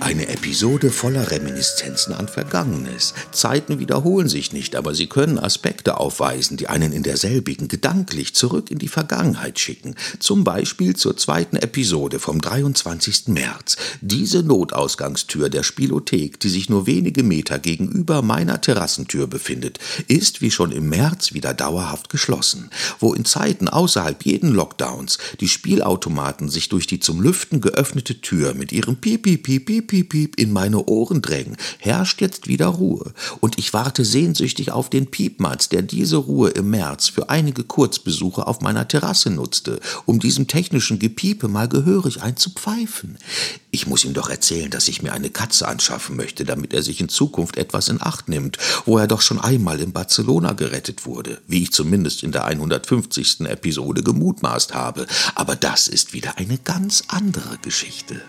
Eine Episode voller Reminiszenzen an Vergangenes. Zeiten wiederholen sich nicht, aber sie können Aspekte aufweisen, die einen in derselbigen gedanklich zurück in die Vergangenheit schicken. Zum Beispiel zur zweiten Episode vom 23. März. Diese Notausgangstür der Spielothek, die sich nur wenige Meter gegenüber meiner Terrassentür befindet, ist wie schon im März wieder dauerhaft geschlossen. Wo in Zeiten außerhalb jeden Lockdowns die Spielautomaten sich durch die zum Lüften geöffnete Tür mit ihrem Piep, Piep, Piep, Piep, Piep, Piep in meine Ohren drängen, herrscht jetzt wieder Ruhe. Und ich warte sehnsüchtig auf den Piepmatz, der diese Ruhe im März für einige Kurzbesuche auf meiner Terrasse nutzte, um diesem technischen Gepiepe mal gehörig einzupfeifen. Ich muss ihm doch erzählen, dass ich mir eine Katze anschaffen möchte, damit er sich in Zukunft etwas in Acht nimmt, wo er doch schon einmal in Barcelona gerettet wurde, wie ich zumindest in der 150. Episode gemutmaßt habe. Aber das ist wieder eine ganz andere Geschichte.